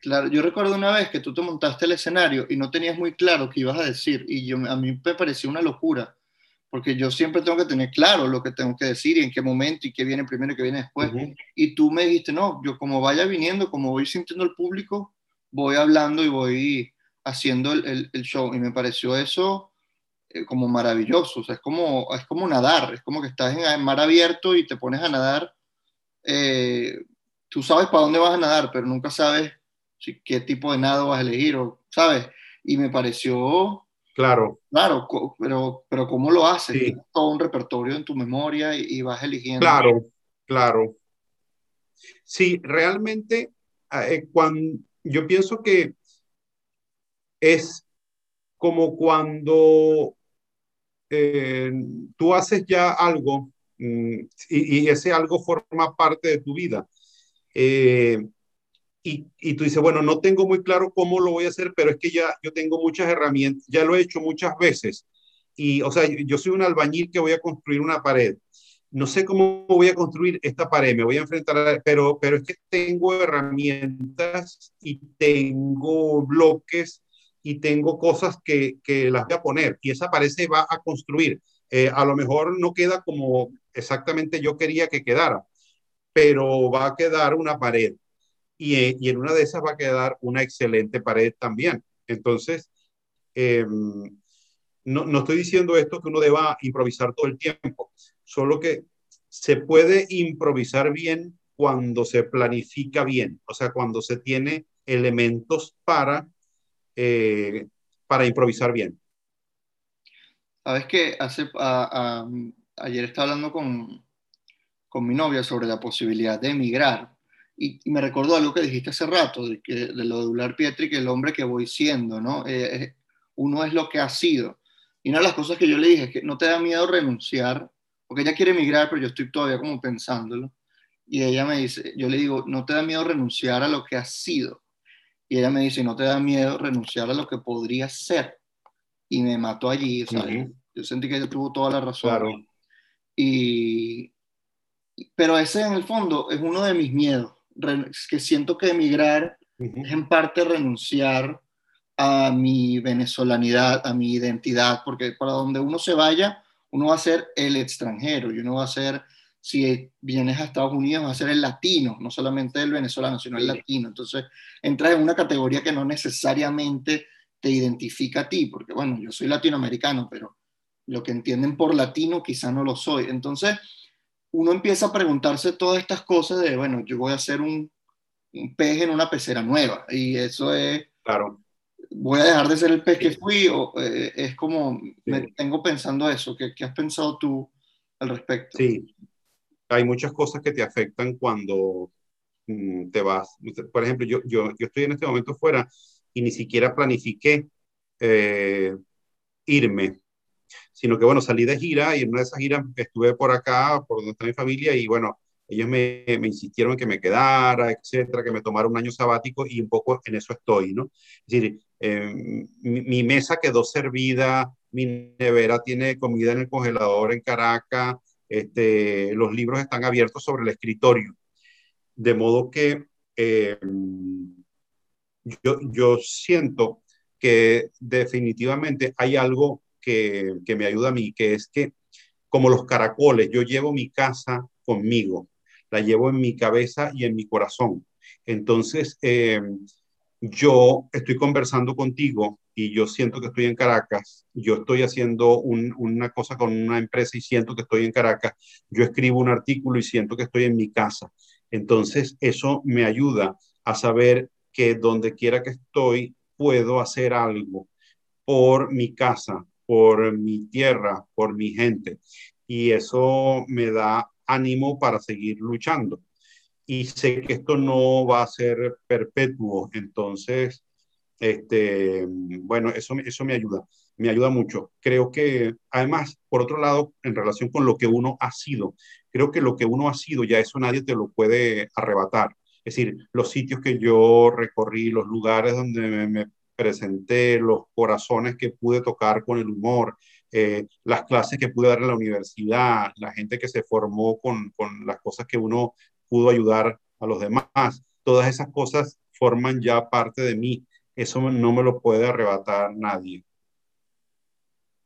Claro, yo recuerdo una vez que tú te montaste el escenario y no tenías muy claro qué ibas a decir y yo, a mí me pareció una locura porque yo siempre tengo que tener claro lo que tengo que decir y en qué momento y qué viene primero y qué viene después. Y tú me dijiste, no, yo como vaya viniendo, como voy sintiendo el público, voy hablando y voy haciendo el, el, show. Y me pareció eso eh, como maravilloso, o sea, es como, es como nadar, es como que estás en, mar abierto y te pones a nadar. Eh, tú sabes para dónde vas a nadar, pero nunca sabes si, qué tipo de nado vas a elegir, o, ¿sabes? Y me pareció Claro. Claro, pero, pero ¿cómo lo haces? todo un repertorio en tu memoria y, vas eligiendo. Claro, claro. Sí, realmente, ah, eh, cuando, yo pienso que es como cuando eh, tú haces ya algo mm, y, ese algo forma parte de tu vida. Eh, y, tú dices, bueno, no tengo muy claro cómo lo voy a hacer, pero es que ya yo tengo muchas herramientas, ya lo he hecho muchas veces. Y, o sea, yo soy un albañil que voy a construir una pared. No sé cómo voy a construir esta pared, me voy a enfrentar, a, pero, pero es que tengo herramientas y tengo bloques y tengo cosas que, que las voy a poner y esa pared se va a construir. Eh, a lo mejor no queda como exactamente yo quería que quedara, pero va a quedar una pared y, en una de esas va a quedar una excelente pared también. Entonces, em, no, no, estoy diciendo esto que uno deba improvisar todo el tiempo, solo que se puede improvisar bien cuando se planifica bien, o sea, cuando se tiene elementos para, eh, para improvisar bien. Sabes que hace, ayer estaba hablando con, con mi novia sobre la posibilidad de emigrar y, me recordó algo que dijiste hace rato, de, que, de lo de Ular Pietri, que el hombre que voy siendo, ¿no? Eh, uno es lo que ha sido. Y una de las cosas que yo le dije es que no te da miedo renunciar, porque ella quiere emigrar, pero yo estoy todavía como pensándolo. Y ella me dice, yo le digo, no te da miedo renunciar a lo que has sido. Y ella me dice, no te da miedo renunciar a lo que podría ser. Y me mató allí, ¿sabes? Yo sentí que ella tuvo toda la razón. Claro. Y, pero ese en el fondo es uno de mis miedos que siento que emigrar es en parte renunciar a mi venezolanidad, a mi identidad, porque para donde uno se vaya, uno va a ser el extranjero y uno va a ser, si vienes a Estados Unidos, va a ser el latino, no solamente el venezolano, sino el latino. Entonces, entras en una categoría que no necesariamente te identifica a ti, porque bueno, yo soy latinoamericano, pero lo que entienden por latino quizá no lo soy. Entonces, uno empieza a preguntarse todas estas cosas de, bueno, yo voy a hacer un, un pez en una pecera nueva y eso es... Claro. Voy a dejar de ser el pez que fui o eh, es como, me tengo pensando eso, ¿Qué, ¿qué has pensado tú al respecto? Sí, hay muchas cosas que te afectan cuando mm, te vas. Por ejemplo, yo, yo, yo estoy en este momento fuera y ni siquiera planifiqué eh, irme sino que bueno, salí de gira y en una de esas giras estuve por acá, por donde está mi familia, y bueno, ellos me, me insistieron que me quedara, etcétera, que me tomara un año sabático y un poco en eso estoy, ¿no? Es decir, em, mi, mesa quedó servida, mi nevera tiene comida en el congelador en Caracas, este, los libros están abiertos sobre el escritorio, de modo que em, yo, yo siento que definitivamente hay algo que, me ayuda a mí, que es que como los caracoles, yo llevo mi casa conmigo, la llevo en mi cabeza y en mi corazón. Entonces, eh, yo estoy conversando contigo y yo siento que estoy en Caracas, yo estoy haciendo una cosa con una empresa y siento que estoy en Caracas, yo escribo un artículo y siento que estoy en mi casa. Entonces, eso me ayuda a saber que donde quiera que estoy, puedo hacer algo por mi casa, por mi tierra, por mi gente. Y eso me da ánimo para seguir luchando. Y sé que esto no va a ser perpetuo, entonces, este, bueno, eso, eso me ayuda, me ayuda mucho. Creo que, además, por otro lado, en relación con lo que uno ha sido, creo que lo que uno ha sido, ya eso nadie te lo puede arrebatar. Es decir, los sitios que yo recorrí, los lugares donde me, me presenté, los corazones que pude tocar con el humor, eh, las clases que pude dar en la universidad, la gente que se formó con, con las cosas que uno pudo ayudar a los demás. Todas esas cosas forman ya parte de mí. Eso no me lo puede arrebatar nadie.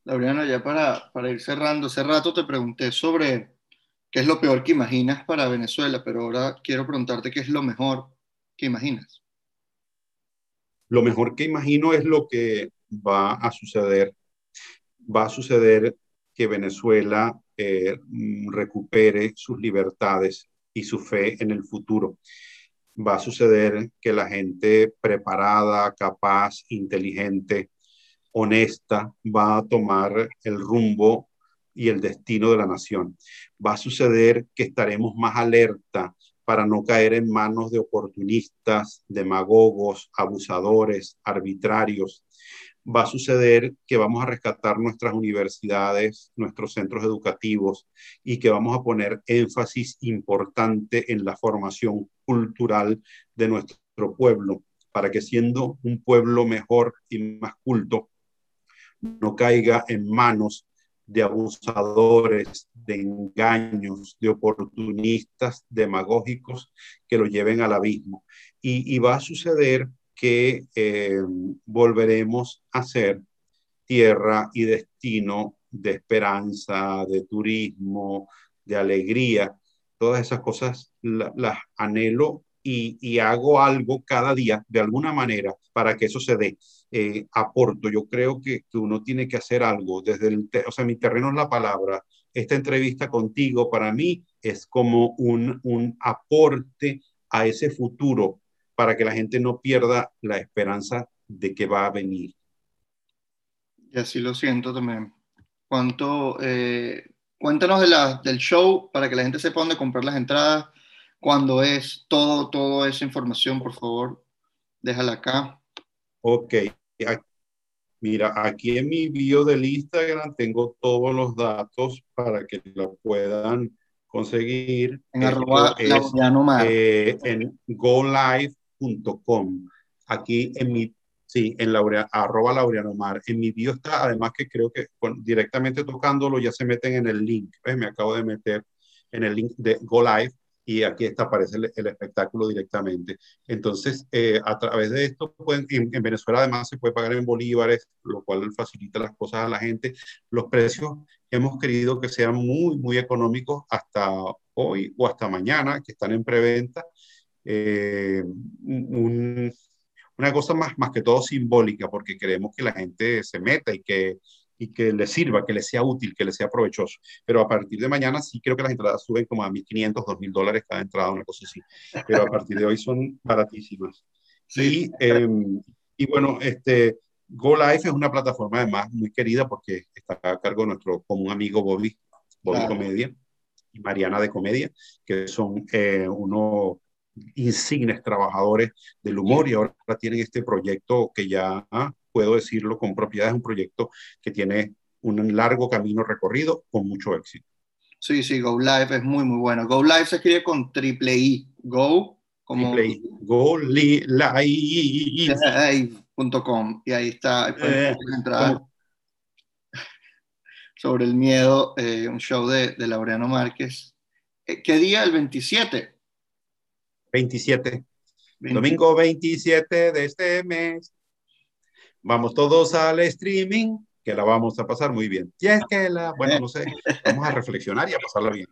Laureano, ya para, para ir cerrando, hace rato te pregunté sobre qué es lo peor que imaginas para Venezuela, pero ahora quiero preguntarte qué es lo mejor que imaginas. Lo mejor que imagino es lo que va a suceder. Va a suceder que Venezuela eh, recupere sus libertades y su fe en el futuro. Va a suceder que la gente preparada, capaz, inteligente, honesta, va a tomar el rumbo y el destino de la nación. Va a suceder que estaremos más alerta para no caer en manos de oportunistas, demagogos, abusadores, arbitrarios. Va a suceder que vamos a rescatar nuestras universidades, nuestros centros educativos y que vamos a poner énfasis importante en la formación cultural de nuestro pueblo, para que siendo un pueblo mejor y más culto, no caiga en manos de abusadores, de engaños, de oportunistas demagógicos que lo lleven al abismo. Y, va a suceder que eh, volveremos a ser tierra y destino de esperanza, de turismo, de alegría. Todas esas cosas las anhelo y, hago algo cada día de alguna manera para que eso se dé. Eh, aporto, yo creo que, que, uno tiene que hacer algo desde el, o sea, mi terreno es la palabra. Esta entrevista contigo para mí es como un, un aporte a ese futuro para que la gente no pierda la esperanza de que va a venir. Y así lo siento también. ¿Cuánto, eh, cuéntanos de la, del show para que la gente sepa dónde comprar las entradas, cuándo es, todo, toda esa información, por favor, déjala acá. Ok. Mira, aquí en mi bio del Instagram tengo todos los datos para que lo puedan conseguir. En arroba eh, en golive.com. Aquí en mi, sí, en laurea, arroba Laureano Mar. En mi bio está, además que creo que directamente tocándolo ya se meten en el link. Me acabo de meter en el link de GoLive y aquí está, aparece el, espectáculo directamente. Entonces, eh, a través de esto, pueden, en, Venezuela además se puede pagar en bolívares, lo cual facilita las cosas a la gente. Los precios hemos querido que sean muy, muy económicos hasta hoy o hasta mañana, que están en preventa. Eh, una cosa más, más que todo simbólica, porque queremos que la gente se meta y que y que le sirva, que le sea útil, que le sea provechoso. Pero a partir de mañana sí creo que las entradas suben como a 1.500, 2.000 dólares cada entrada, una cosa así. Pero a partir de hoy son baratísimas. Sí. Em, y, bueno, este, Go Life es una plataforma además muy querida porque está a cargo de nuestro común amigo Bobby, Bobby Comedia y Mariana de Comedia, que son eh, unos insignes trabajadores del humor y ahora tienen este proyecto que ya puedo decirlo con propiedad, es un proyecto que tiene un largo camino recorrido con mucho éxito. Sí, sí, Go Live es muy, muy bueno. Go Live se escribe con triple I. Go, como. Triple I. Go Live.com. [LAUGHS] Y ahí está. Eh, [LAUGHS] sobre el miedo, eh, un show de, de Laureano Márquez. Eh, ¿Qué día? El 27. 27. Domingo 27 de este mes. Vamos todos al streaming, que la vamos a pasar muy bien. Y es que la, bueno, no sé, vamos a reflexionar y a pasarla bien.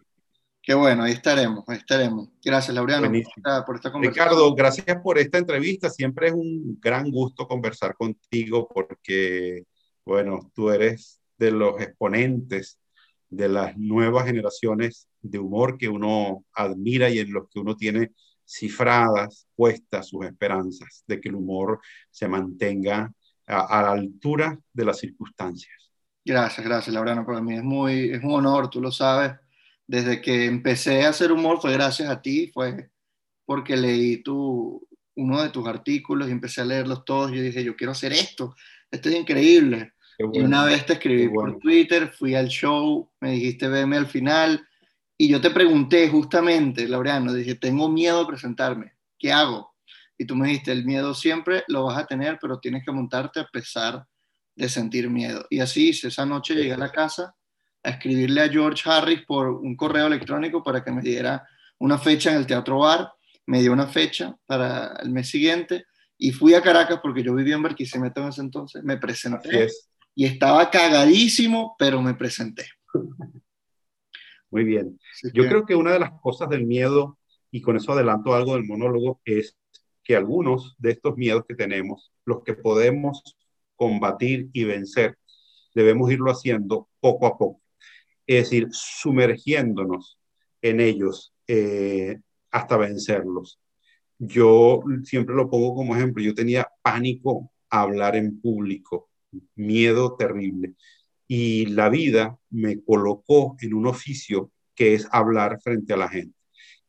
Qué bueno, ahí estaremos, ahí estaremos. Gracias, Laureano, por esta, por esta, conversación. Ricardo, gracias por esta entrevista. Siempre es un gran gusto conversar contigo porque, bueno, tú eres de los exponentes de las nuevas generaciones de humor que uno admira y en los que uno tiene cifradas, puestas sus esperanzas de que el humor se mantenga a, la altura de las circunstancias. Gracias, gracias, Laureano. Para mí es, muy, es un honor, tú lo sabes. Desde que empecé a hacer humor fue gracias a ti, fue porque leí tu, uno de tus artículos y empecé a leerlos todos. Yo dije, yo quiero hacer esto, esto es increíble. y una vez te escribí por Twitter, fui al show, me dijiste, veme al final. Y yo te pregunté justamente, Laureano, dije, tengo miedo a presentarme, ¿qué hago? Y tú me dijiste, el miedo siempre lo vas a tener, pero tienes que montarte a pesar de sentir miedo. Y así esa noche llegué a la casa a escribirle a George Harris por un correo electrónico para que me diera una fecha en el Teatro Bar. Me dio una fecha para el mes siguiente y fui a Caracas porque yo vivía en Barquisimeto en ese entonces. Me presenté y estaba cagadísimo, pero me presenté. Muy bien. Yo creo que una de las cosas del miedo, y con eso adelanto algo del monólogo, es que algunos de estos miedos que tenemos, los que podemos combatir y vencer, debemos irlo haciendo poco a poco. Es decir, sumergiéndonos en ellos eh, hasta vencerlos. Yo siempre lo pongo como ejemplo, yo tenía pánico a hablar en público, miedo terrible. Y la vida me colocó en un oficio que es hablar frente a la gente.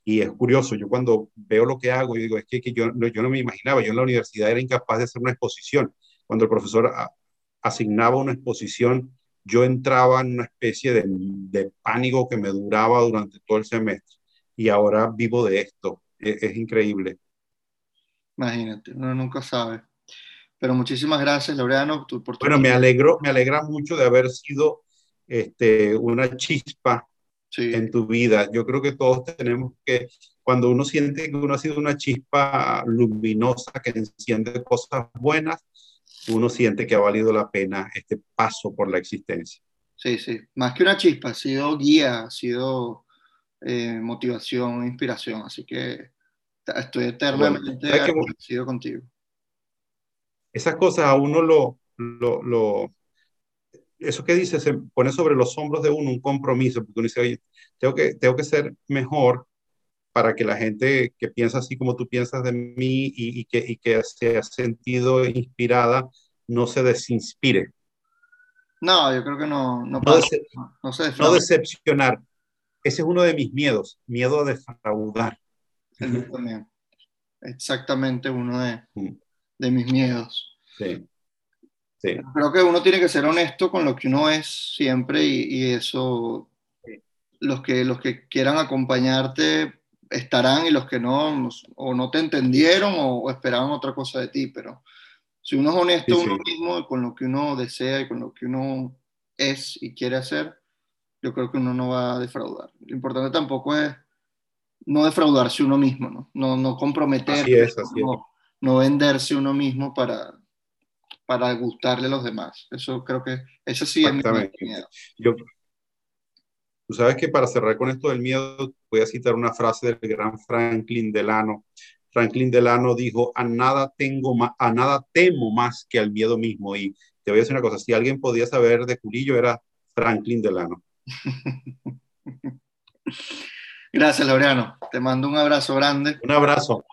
Y es curioso, yo cuando veo lo que hago, yo digo, es que, yo, yo no me imaginaba, yo en la universidad era incapaz de hacer una exposición. Cuando el profesor asignaba una exposición, yo entraba en una especie de, de, pánico que me duraba durante todo el semestre. Y ahora vivo de esto. Es, es increíble. Imagínate, uno nunca sabe. Pero muchísimas gracias, Laureano, por tu Bueno, me alegro, me alegra mucho de haber sido este, una chispa en tu vida. Yo creo que todos tenemos que, cuando uno siente que uno ha sido una chispa luminosa que enciende cosas buenas, uno siente que ha valido la pena este paso por la existencia. Sí, sí, más que una chispa, ha sido guía, ha sido eh, motivación, inspiración, así que estoy eternamente agradecido contigo. Esas cosas a uno lo, lo, lo, eso que dice se pone sobre los hombros de uno un compromiso, porque uno dice, oye, tengo que, tengo que ser mejor para que la gente que piensa así como tú piensas de mí y, y, que, y que se ha sentido inspirada no se desinspire. No, yo creo que no. No, no, no, decepcionar. Ese es uno de mis miedos, miedo a defraudar. Exactamente uno de, mm. de mis miedos. Sí. Creo que uno tiene que ser honesto con lo que uno es siempre y, y eso, los, que, los que quieran acompañarte estarán y los que no, o no te entendieron o, esperaban otra cosa de ti, pero si uno es honesto uno mismo con lo que uno desea y con lo que uno es y quiere hacer, yo creo que uno no va a defraudar. Lo importante tampoco es no defraudarse uno mismo, no, no, no comprometerse, no, no venderse uno mismo para, para gustarle a los demás. Eso creo que, eso sí es mi miedo. Yo, tú sabes que para cerrar con esto del miedo, voy a citar una frase del gran Franklin Delano. Franklin Delano dijo, a nada, tengo a nada temo más que al miedo mismo. Y te voy a decir una cosa, si alguien podía saber de Curillo era Franklin Delano. [LAUGHS] Gracias, Laureano. Te mando un abrazo grande. Un abrazo.